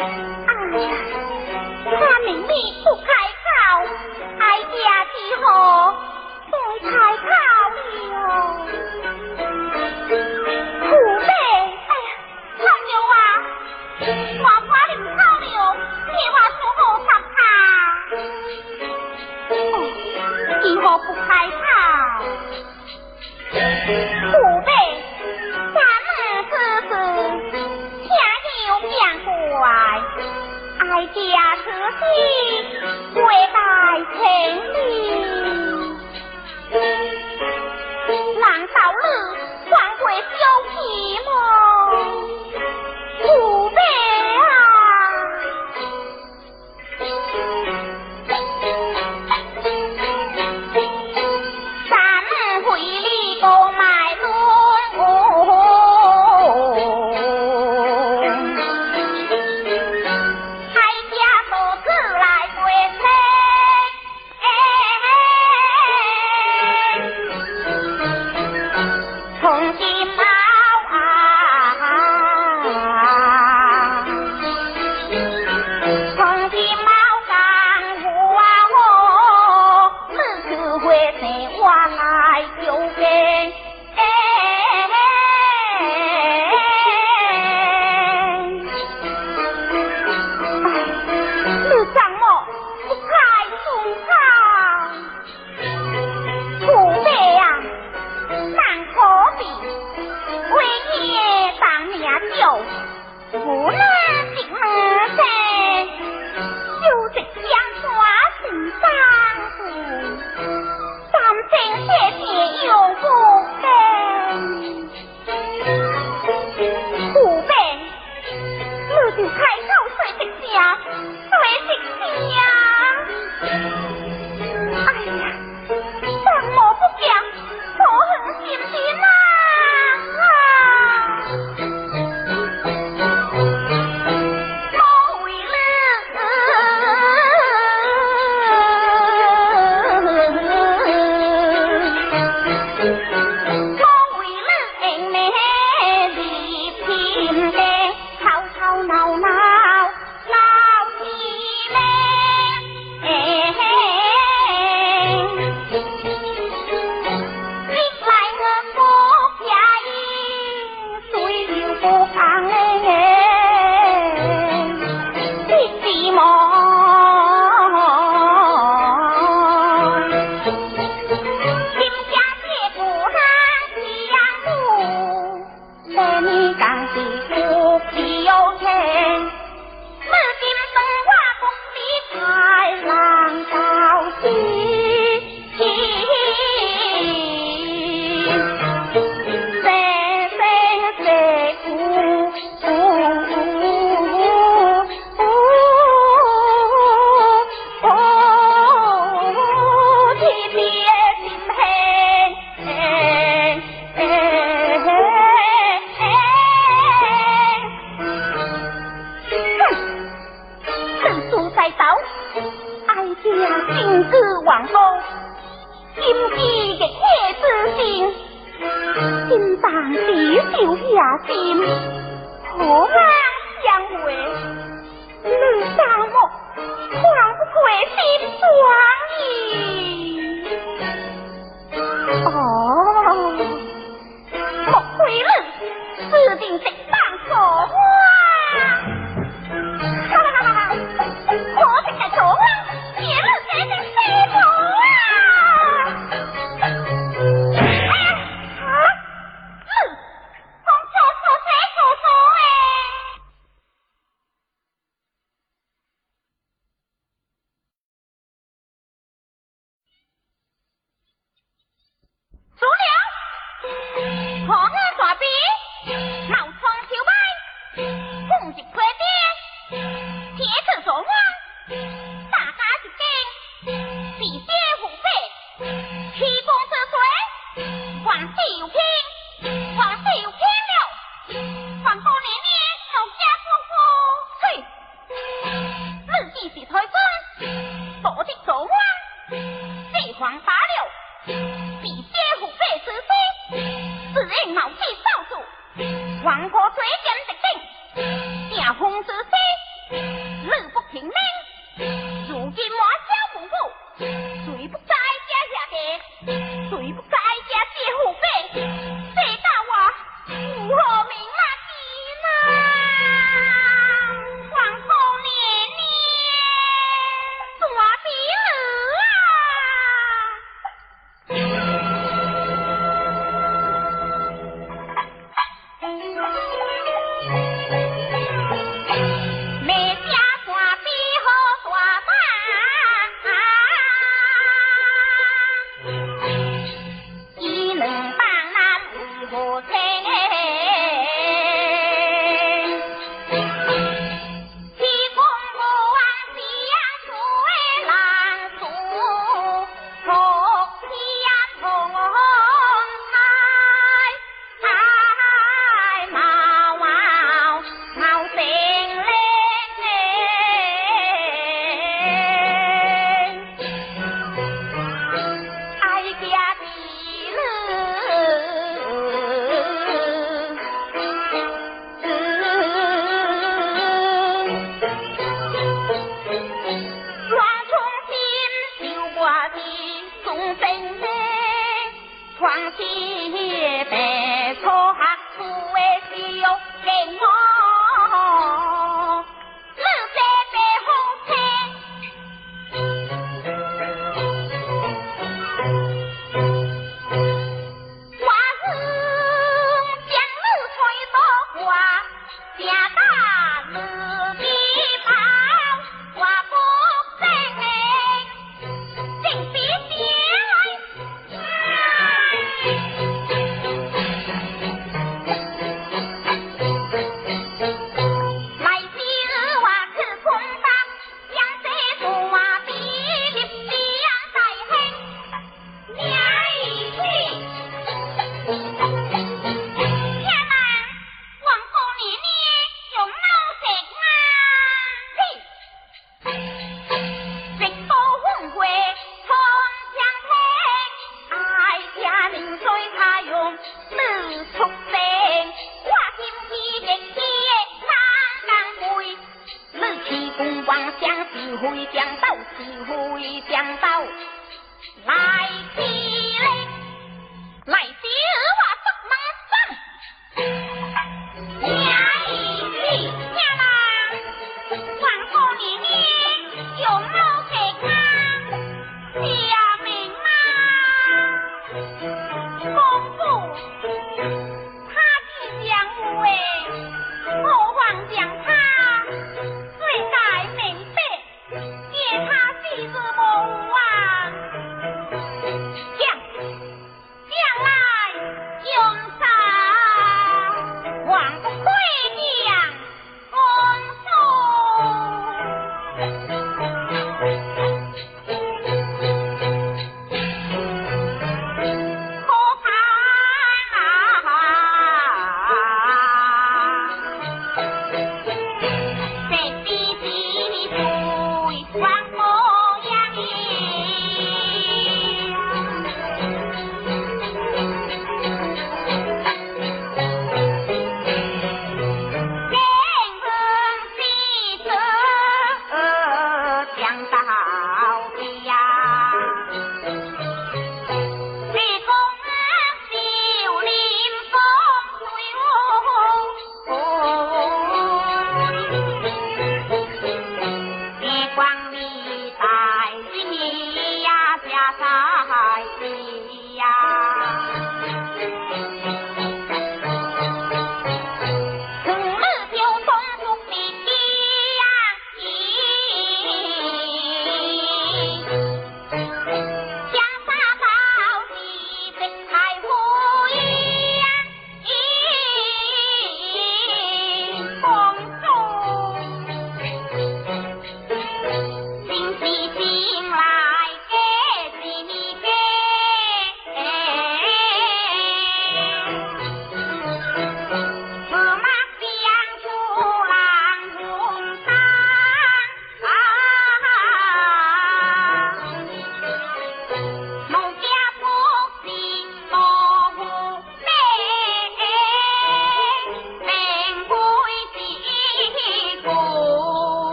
Bye.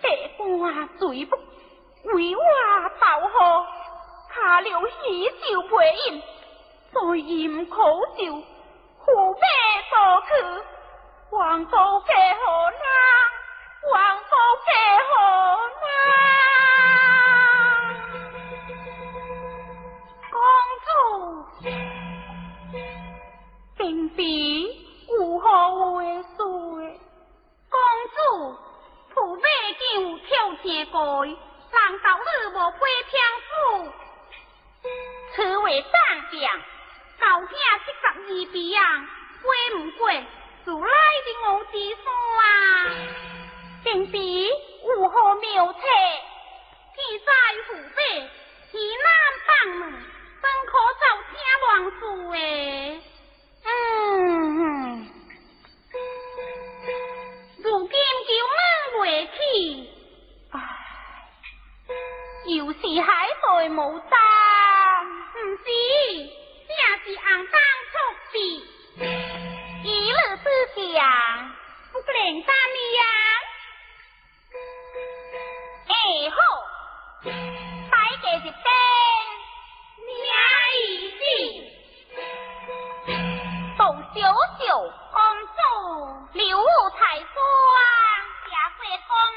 百官罪不为我报复，下留喜就回应，再饮苦酒，何必多去？王府给何呢？王府给何呢？公主，并非无何为事，公主。土马将跳天过，难到你无飞天府。此为战将，高听七十二兵，飞唔过，就来的我之山啊！兵敌有何妙策？天在湖北，西南北门，怎可造天乱世诶？嗯，如。回去，是海内无灯，唔是，正是红灯出世，乐思想不灵三你呀，哎好，摆个一边，娘一死，宋小小公主留才彩。Con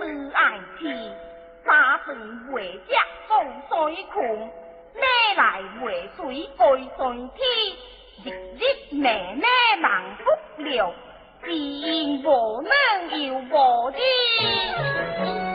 不爱听，三贫为家送水困，咩来为水归顺天，日日夜夜忙不了，只因无能又无天。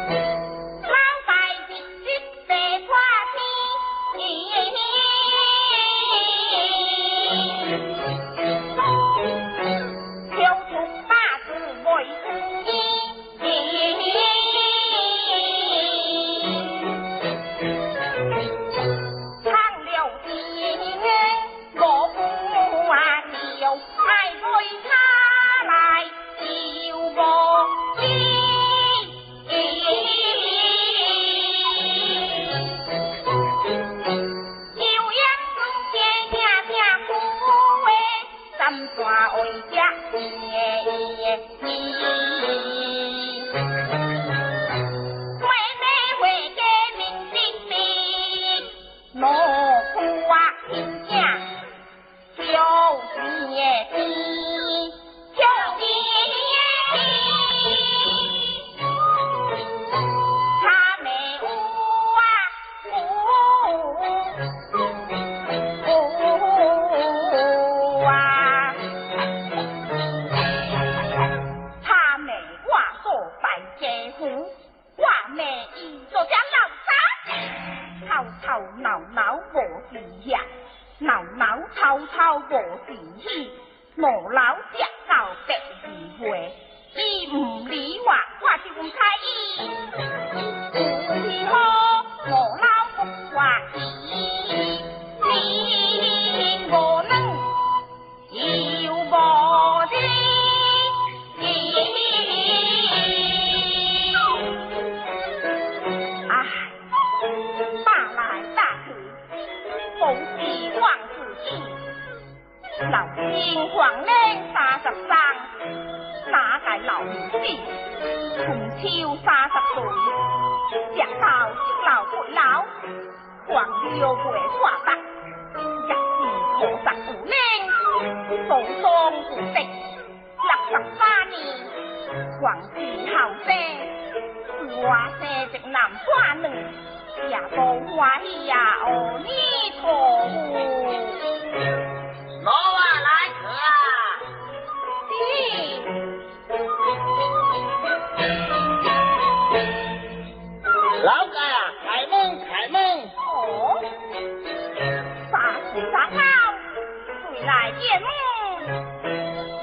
来开门，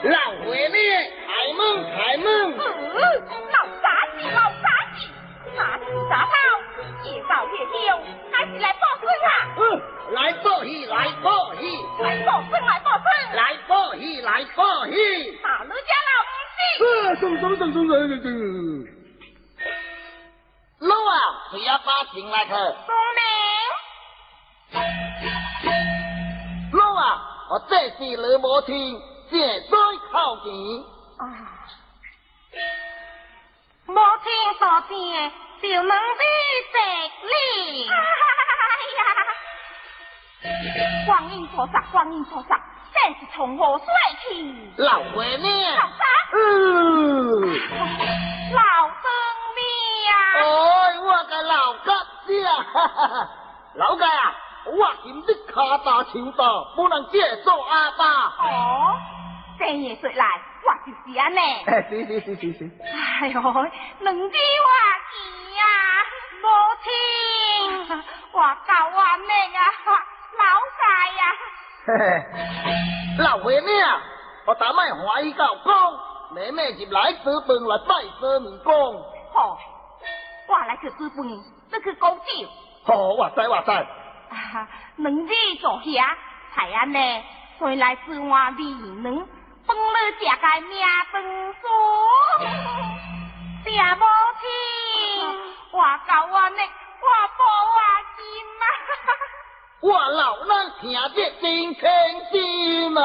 老回来，开门开门。嗯，老杂技老杂技，啥杂炮越爆越香，还是来报孙啊？嗯，来报喜来报喜，报来报孙，来报喜来报喜，大卢家老五子。嗯，走走走走走走。老啊，谁要爬进来去？我这是你母亲，绝对靠你。啊，母亲所见，就能的这里。哎呀，观音菩萨，观音菩萨，这是从何说起。老外呢？老三。嗯。老曾你呀、哎，我个老哥，子、啊，老哥呀、啊。我今日卡打抢打，不能借做阿爸。哦，正月说来，我就是阿妹。哎，是是是是是。哎呦，两字话啊，母亲，我教我妹啊，老三呀、啊。老妹妹啊，我打麦怀疑教公，妹妹入来煮饭来拜佛门公。好、我来去煮饭，你去讲酒。好、我知我知。两日做些，太安呢，先来煮碗米能帮你食个命饭酥，茶无青，我教我呢，我煲我金啊，我老人听弟真开心啊。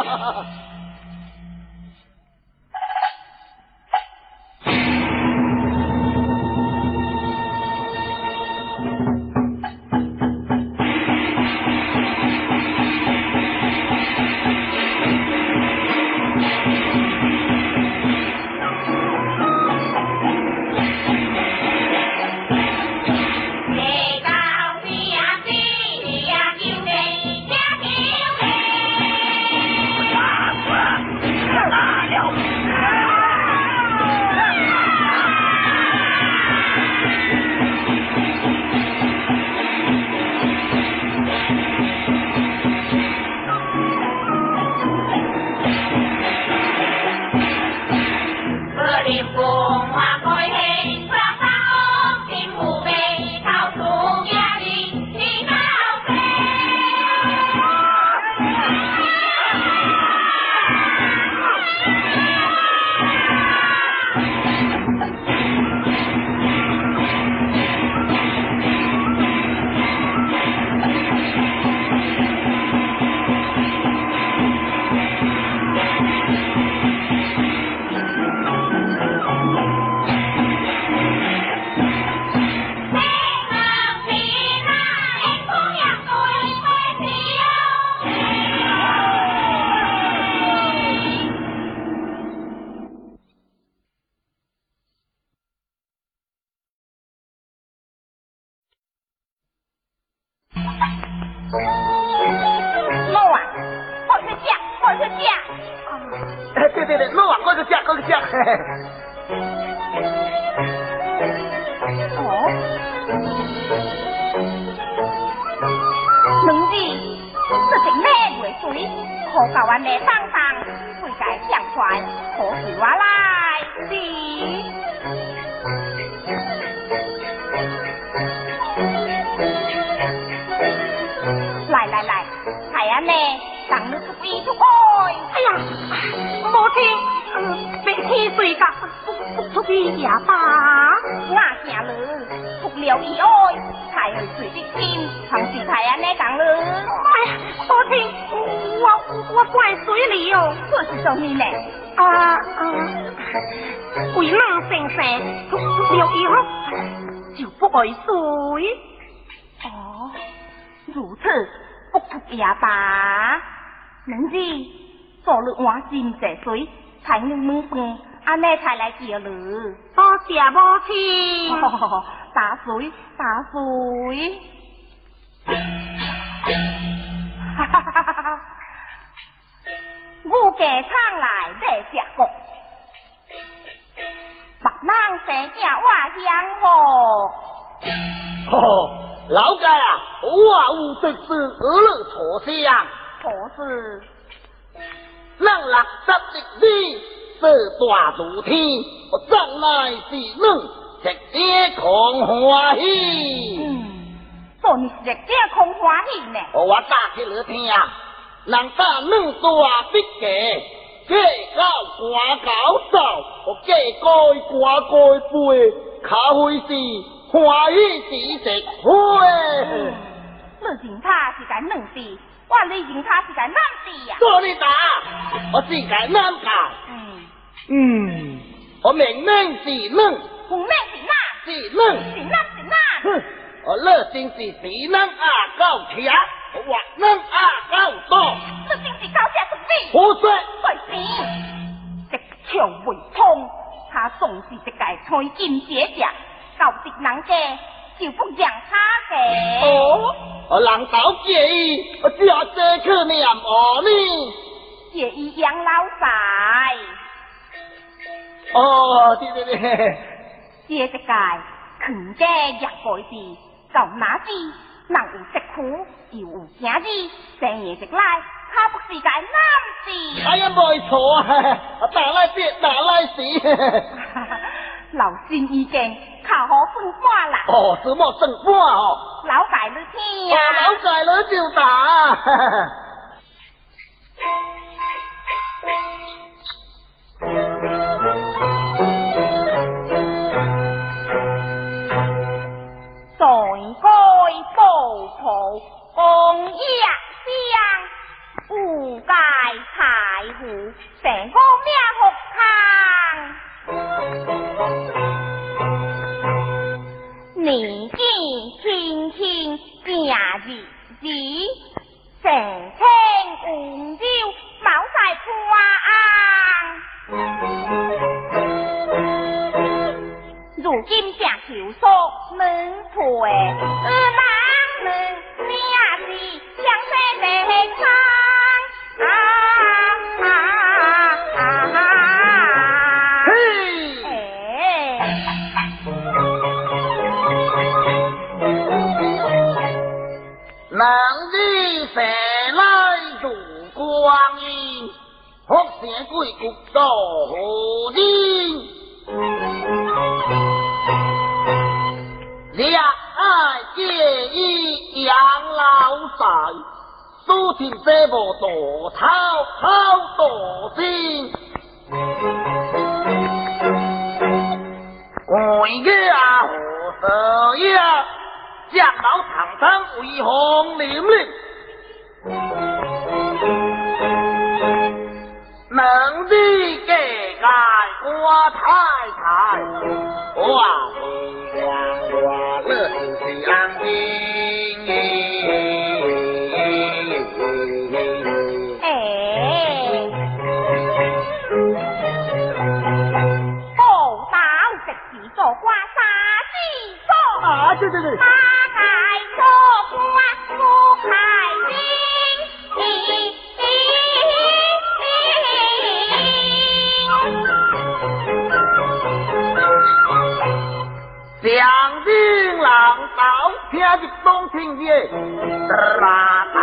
打水。哈哈哈哈哈！我家常来在下国，白浪生惊我香火。哦，老街啊，我有这事而乐错相。可是，咱六十日里，这大如天，我将来是能直接狂欢喜。嗯，做你是这空欢喜呢？我打起来听啊，人家两大笔价，价高官高手，我价高官高背，咖啡是欢喜之直会。你认他是个两弟，我你认他是个男弟呀？做你打，我是个男教。嗯，嗯，我明明是冷，红命是哪？是冷。是哪是哪？哼，我热心是是能啊高强，我话能啊高多。你真是高下之比。胡说！对是，这个臭未通，他总是一个吹金姐姐，搞得人家就不让他嘅。哦，我人道介意，我只要这去念哦呢。介意养老仔，哦，对对对，这一届全家入过时，到哪子能有食苦，又有兄弟，成年食来，他不是个男子。哎呀，没错啊，打来别打来死。老心已经靠好分化啦。哦，什么生活哦？老改了天哦，呀！老改了就打。报仇，公一乡，无界财富，成个命福康。年纪轻轻假日子，成清红椒冇晒破如今正求索能陪，呃哪能命爱介意养老仔，苏天这无多操操多心。官爷啊，何色呀？将老堂堂为红凛凛，能力给爱我太太，哇得，拉台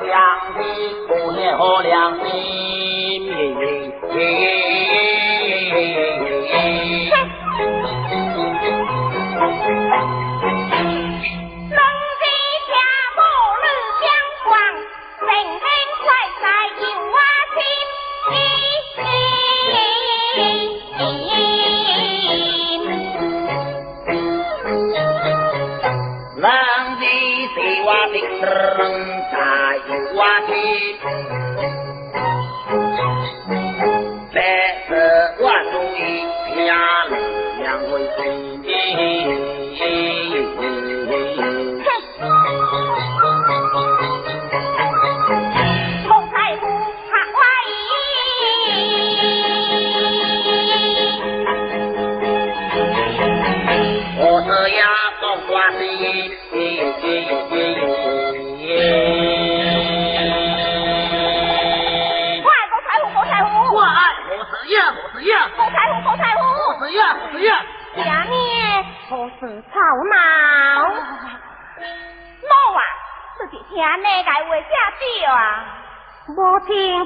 相的姑娘和良心。Thiên.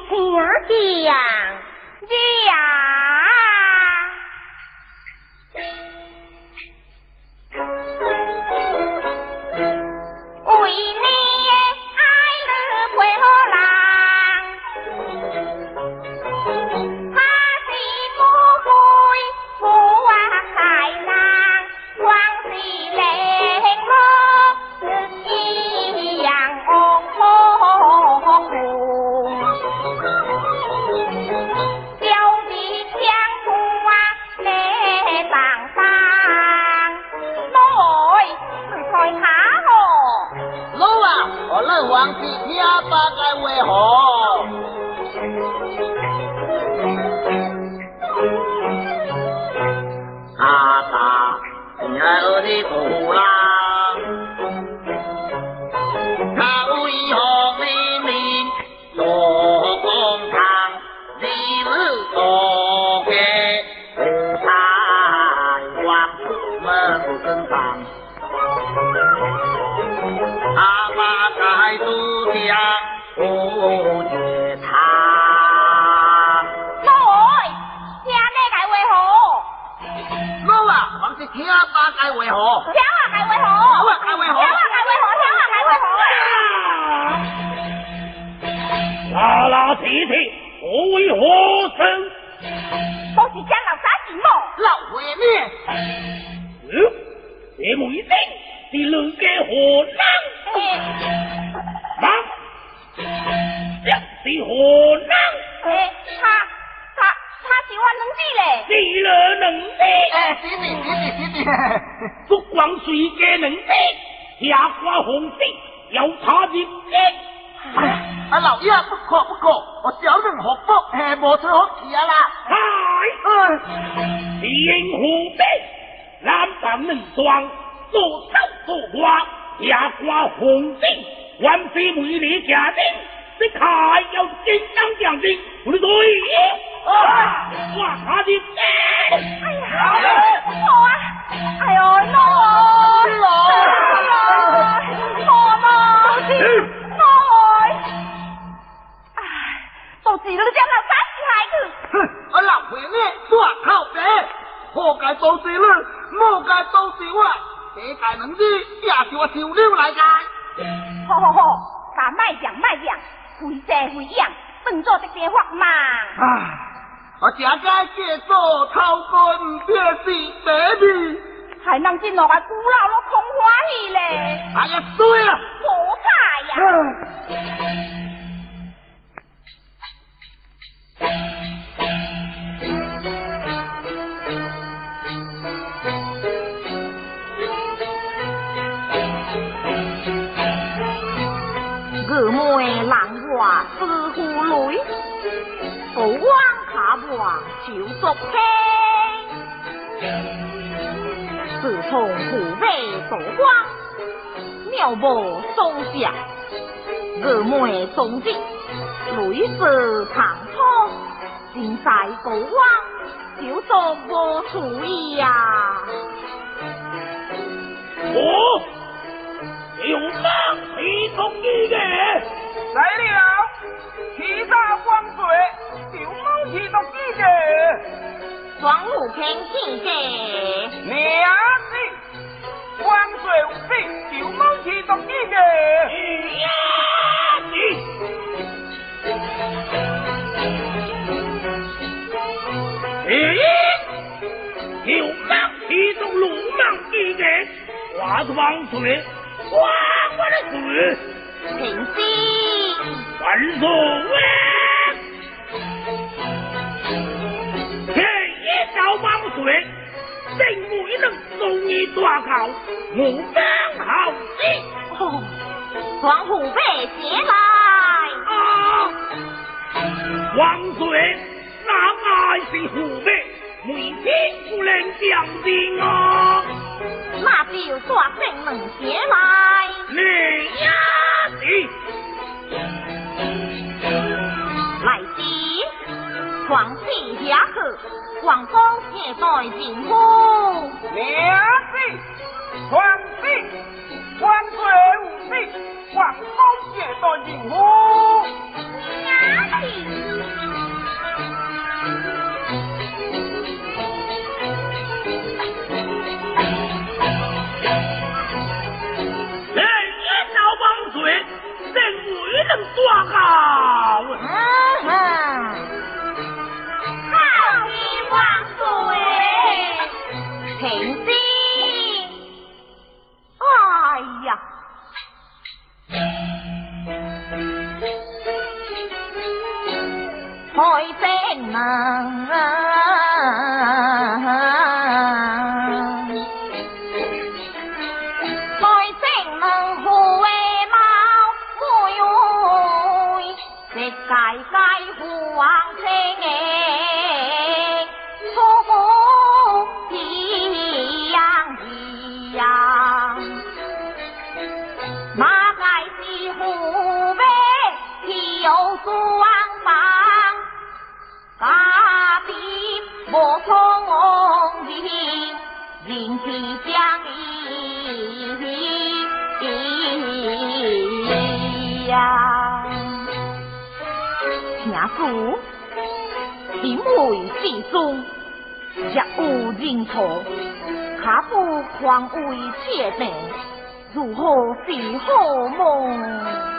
大狗汪就做个注意呀？我流氓提供一个来了其他光水流氓提供一个王母天请给娘子光水无非流氓提供一个化妆水。万万岁！平西，万岁！这一朝万岁，正未能送你大考，我刚好的。哦，王虎被接来。啊！万岁，那乃是虎辈，每天不能降兵啊！那就抓正门前来。你呀你，来时皇帝下课，皇宫接待进府。娘子，皇帝，万岁无罪，皇宫接待进府。娘子。多好！嗯哼，好一万岁！平心。哎呀，开正门。因为之中若无认错，卡不狂为切定，如何是好梦？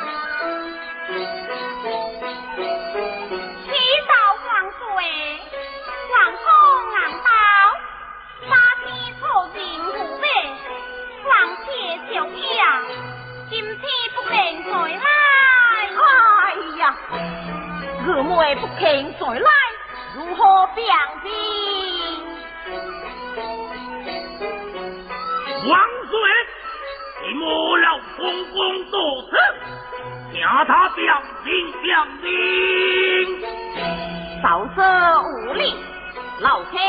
二妹不肯再来，如何表的？王岁，你莫老公公多事，请他表情表情。少说无礼，老天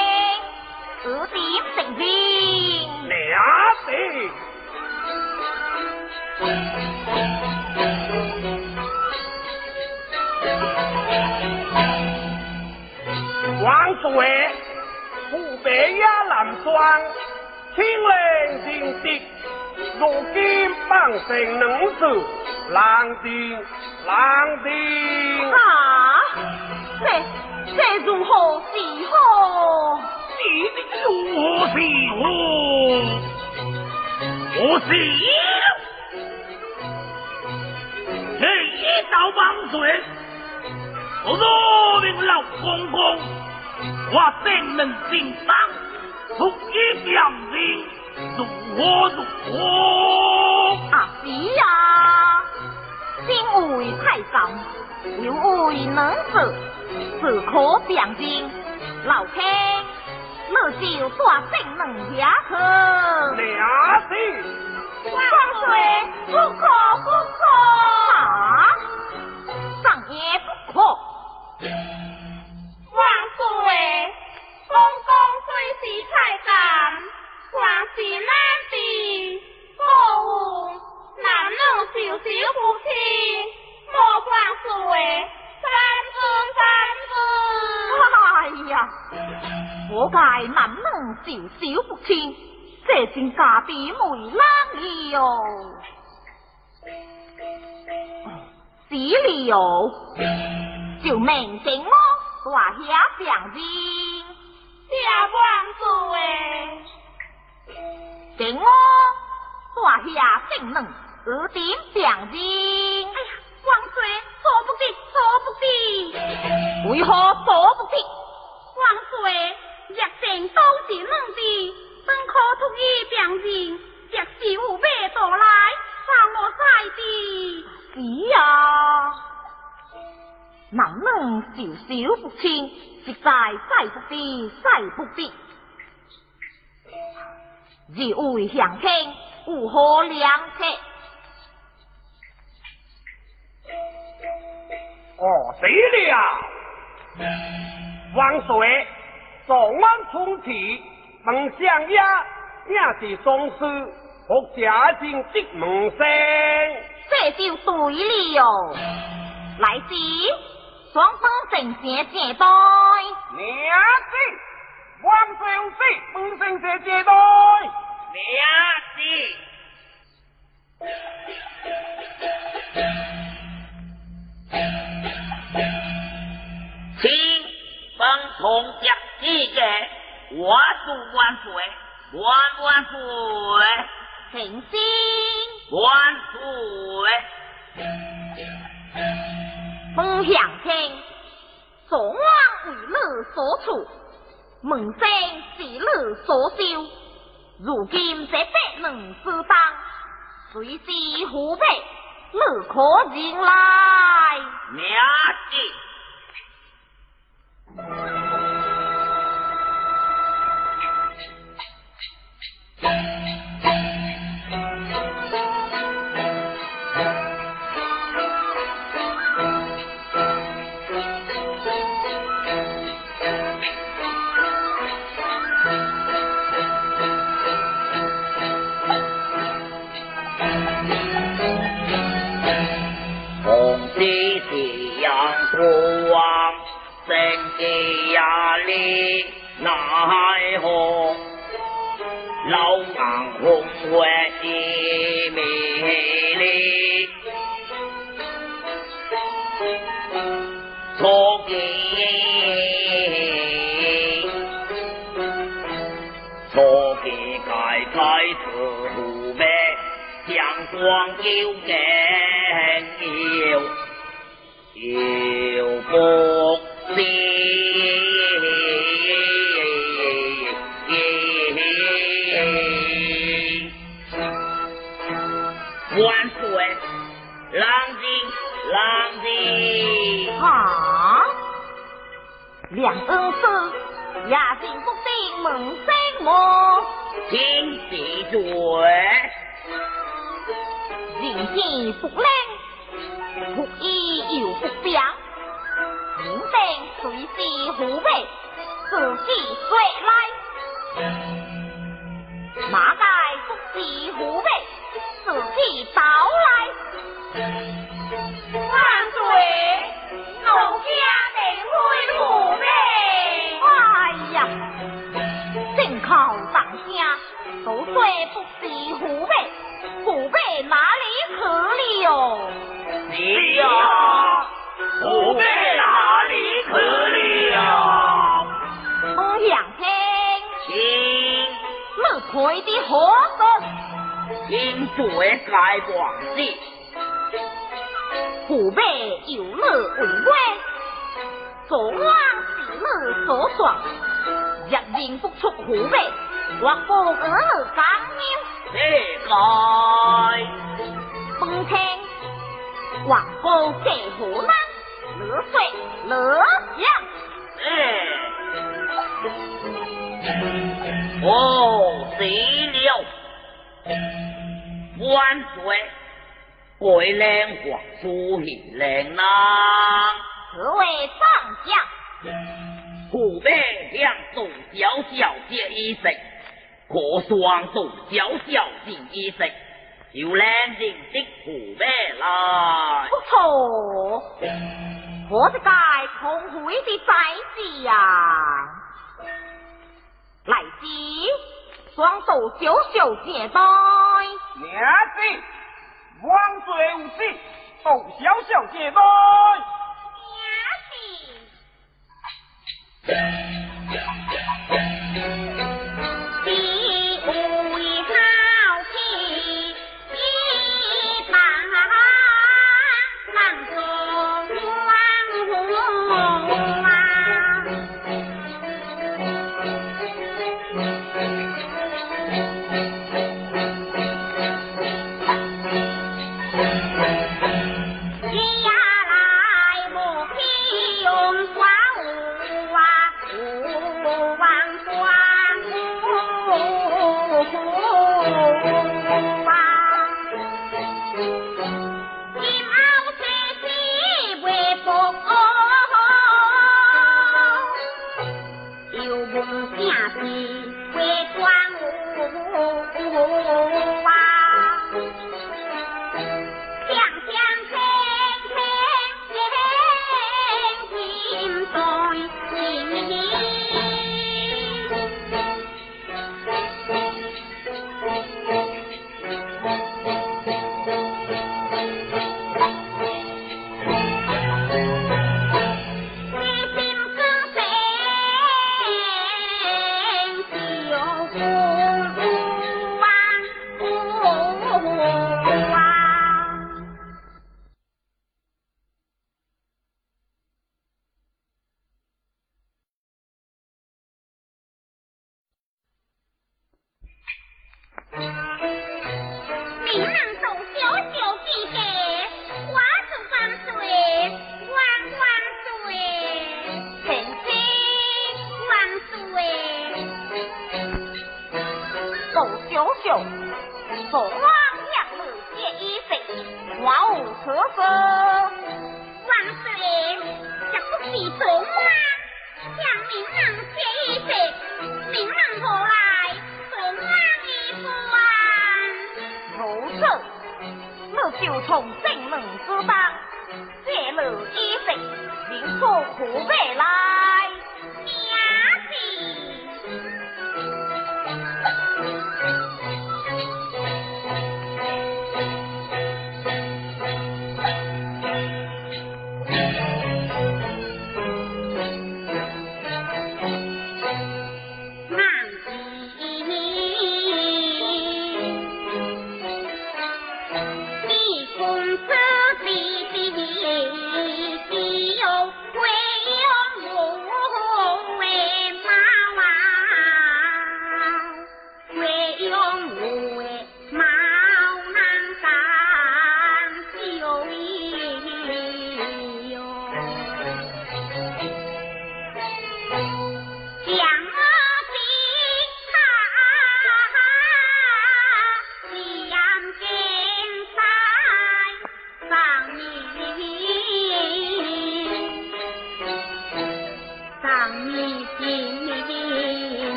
二弟成兵。王岁，湖北亚南庄，清灵清滴，如今帮成能子，难定难定。啊，这这如何是好？你如何是好？我是这一道王岁，我命老公公。我怎能心伤？出一表情，如何如何？阿弟呀，心为太上，又为能子，自可表情。老天，你就多怎能下去？俩子，万岁，不可不可！啊，上也不可。万岁，公公虽是太监，还是难敌。可恶，男女授受不亲，莫万岁，三尊三尊。哎呀，我该男女授受不亲，这真家的为难了哟。死了，就命定我大下病人，下王岁，定我大下性能二点病人。哎呀，王岁做不得，做不得，为何做不得？王岁，若定都是嫩的，本可同意病人，若是有备到来，让我晒的。是呀，男人少少不清，实在晒不得，晒不得。日为相亲，如何良策？哦，对了，王水，昨晚冲提，门相爷也是总司，福家进的门生。这就对了，来时双方正正接待。娘子，王岁有事，本身接接待。娘子，请本同接几个，我祝万岁，万万岁。请心万岁！本相听，昨晚为乐所处，门生是乐所修。如今这百能之当，随时虎背，你可迎来。红花的美丽，错给错给盖盖是湖北阳冷静，冷静。啊！两恩师，雅静不定门生么？请记住，人间不灵，不义又不祥，明定随时护卫，自己随来。马盖不是护卫，自己到来。万岁，奴家定会护呗。哎呀，正靠当家，都说不是护贝，护贝哪里去了？是呀，护贝哪里去了？我想听，请你开的何事？请罪该王事。父辈有你为官，昨晚是你所撞，若认不出父辈，或不儿女干忧。这该本听王公借何难，乐岁乐享。哎，哦，死了，万岁。贵靓皇出现靓郎，此为上将。湖北两众小小姐一声，可双众小小姐一声，就两人的湖北来。不错，我这该同会的在子呀，来时双手小小接待娘子，王 sều 手小小接待，娘子。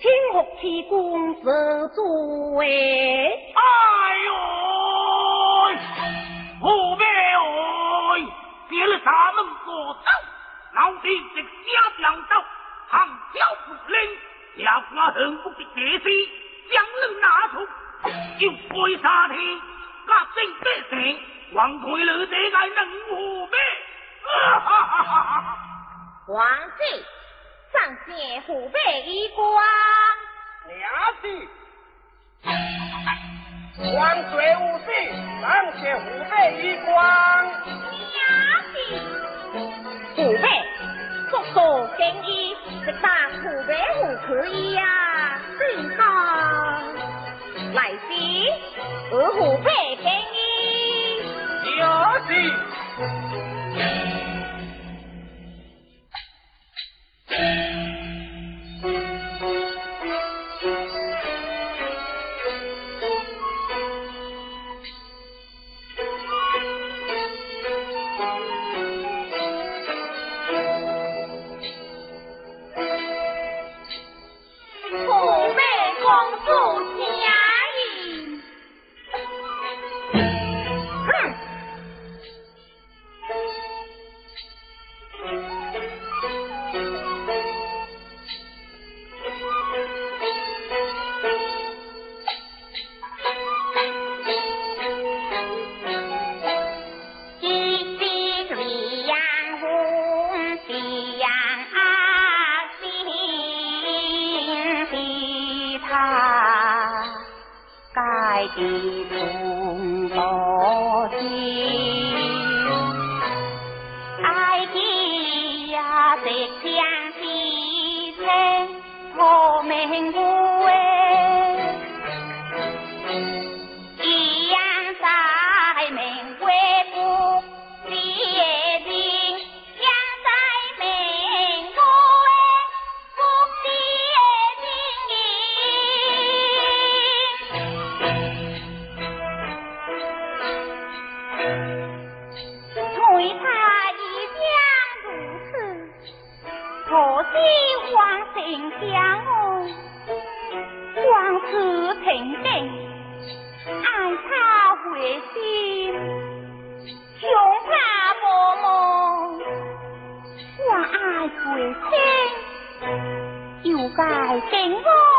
请服天公受主位。哎呦，我妹哎，别了咱们所斗，老弟直接家乡斗，挑教不灵，要我横不的决心，将你拿出，就归杀天，我真得胜，王魁你这个人何妹。啊哈哈哈哈王。上件湖北一光，娘子，黄泉无死，上是湖北一光。娘子，湖北叔叔生意，这大湖北好可以呀，最高。来子，我湖北生意，娘子。决心穷家破梦，我爱鬼亲，又该怎安？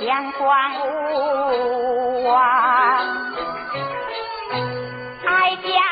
阳光无望。哀家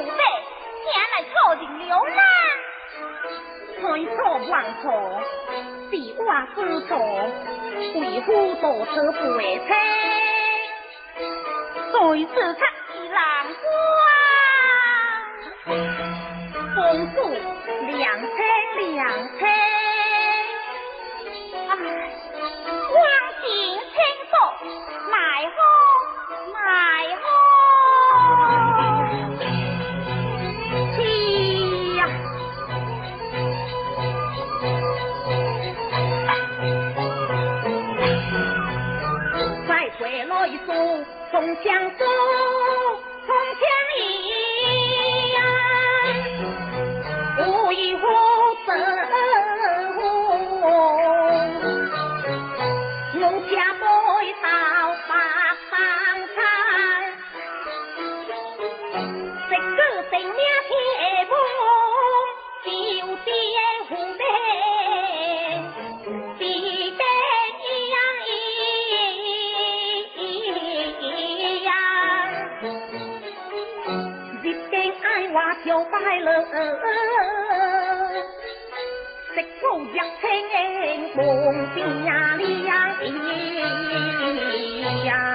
少王朝，地瓜收朝，为花到处不会采，谁知一浪花，风过两彩两彩。直呼一声，红军呀，利呀，呀！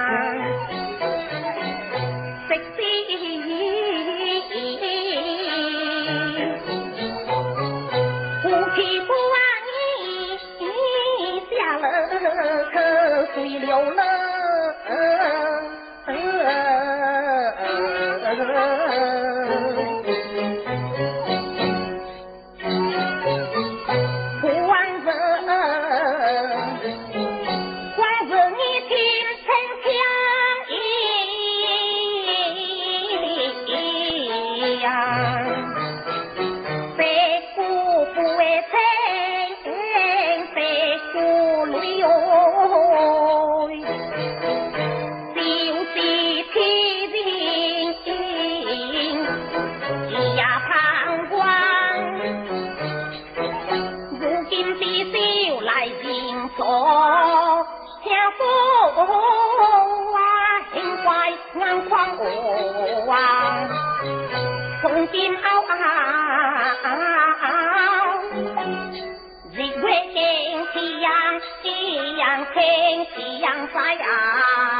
哎呀！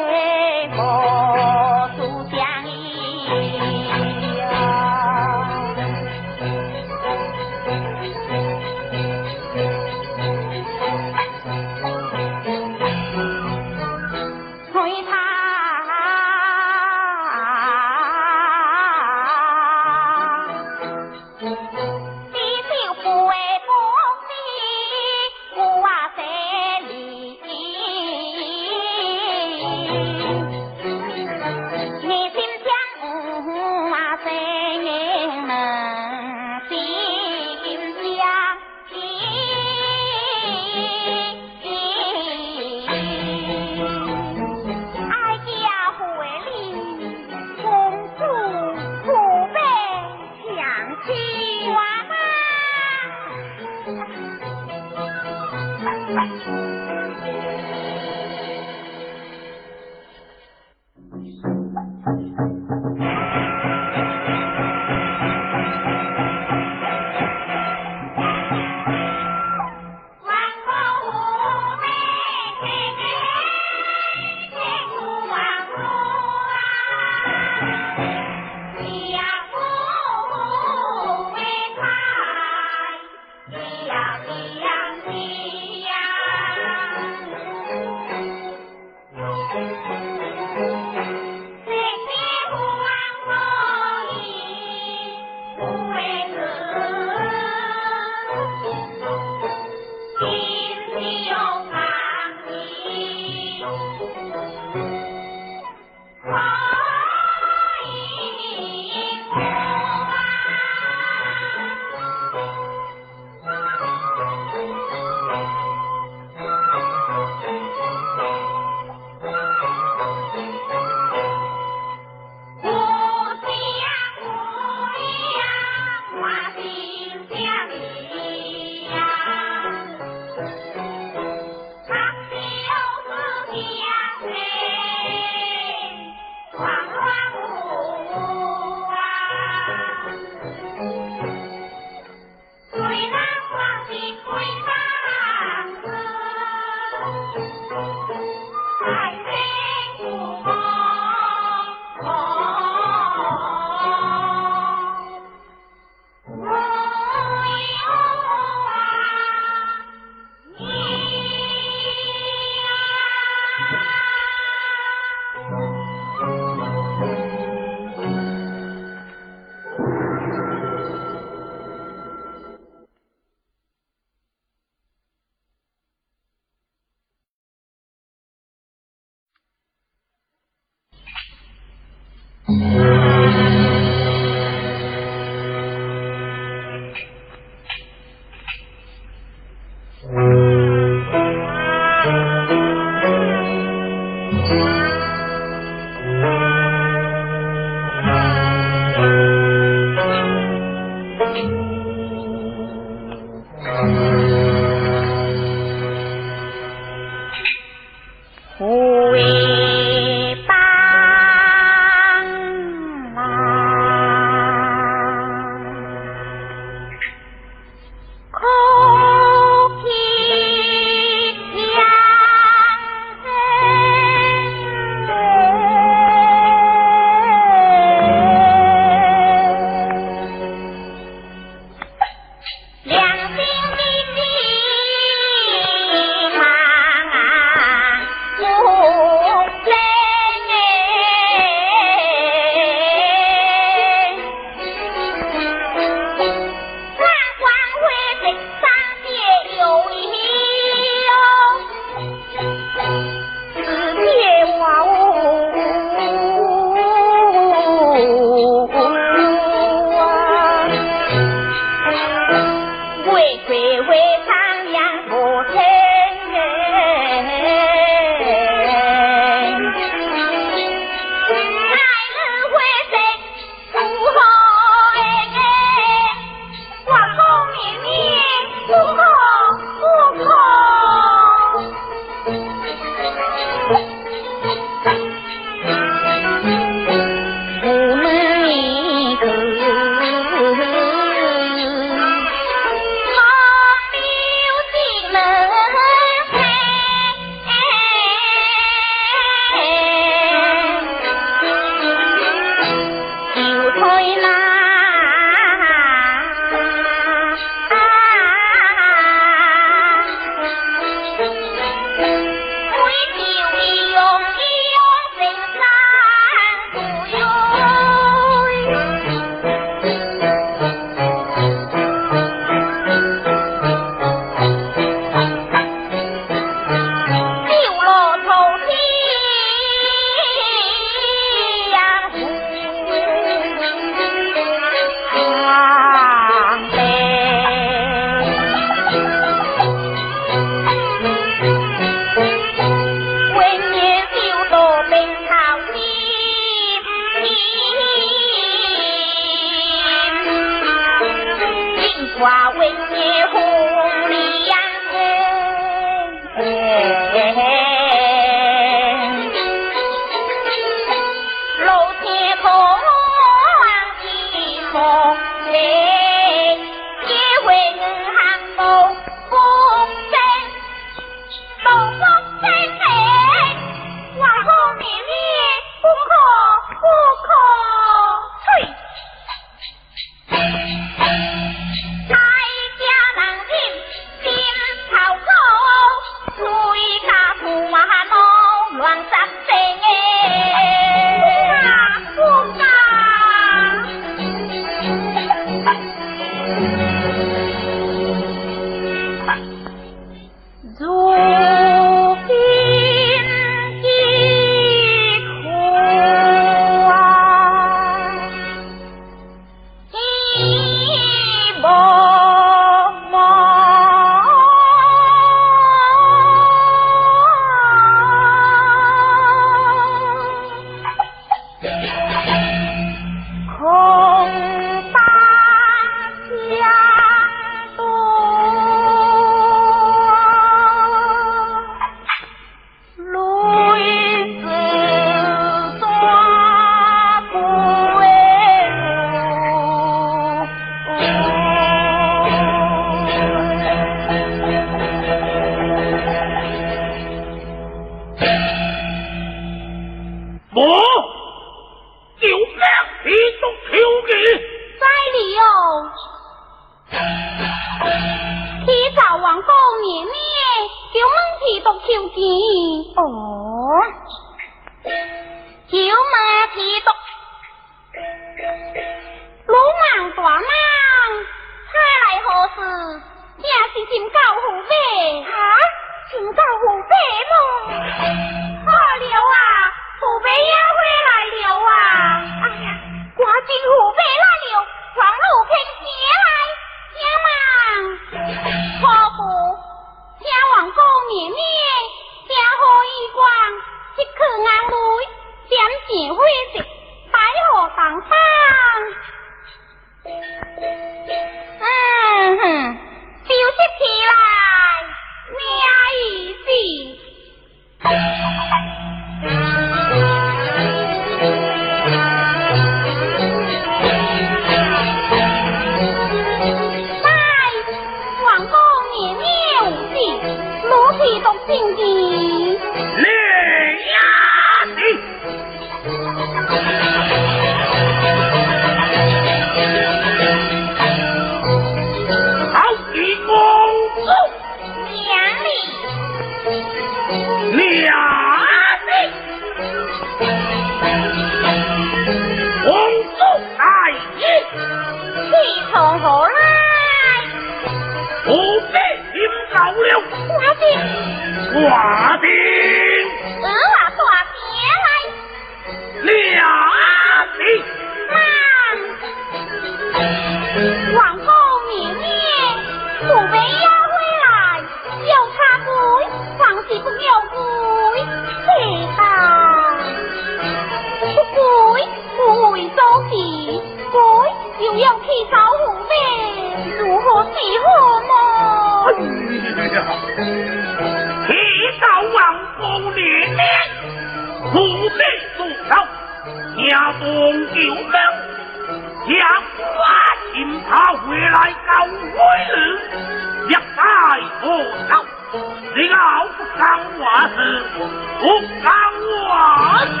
不干我事。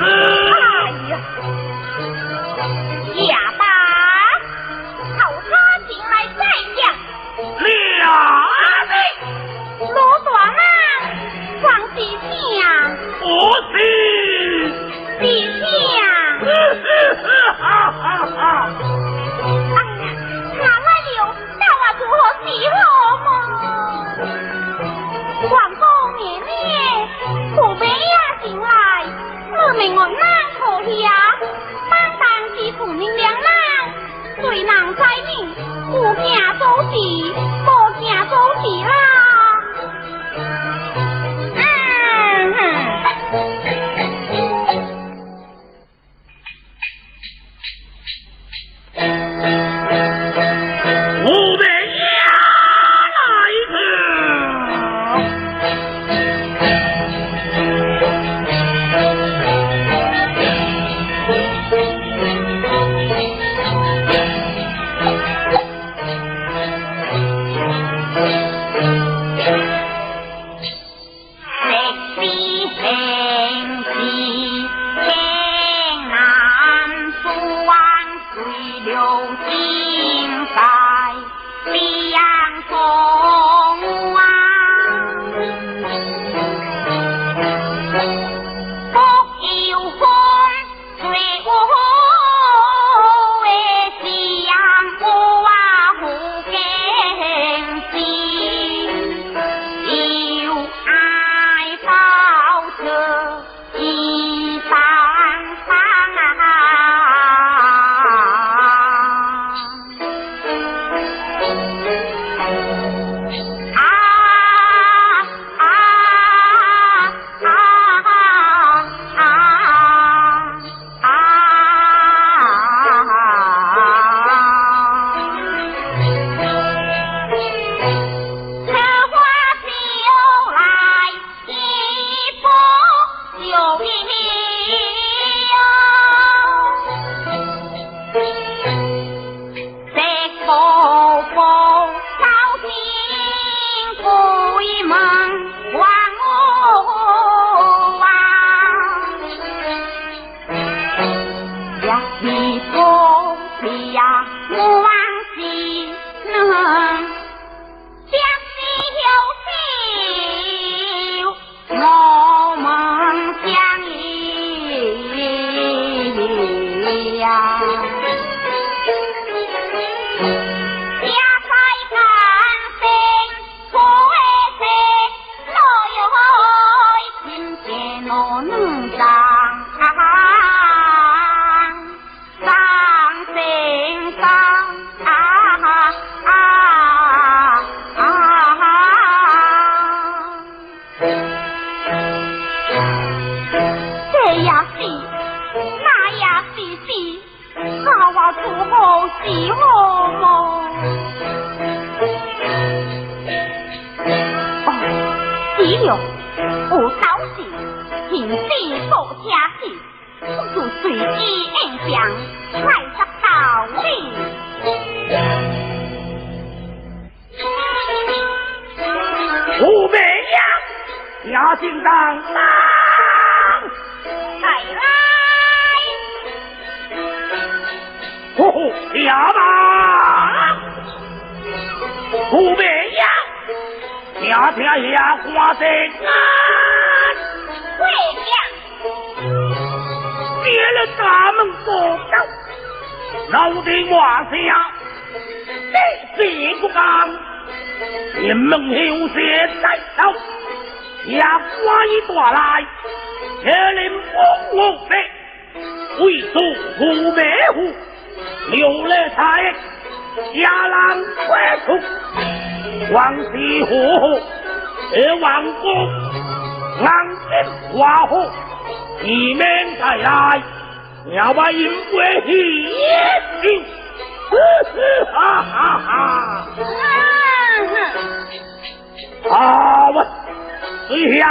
呀，我把银国吸哈哈哈。啊。我你呀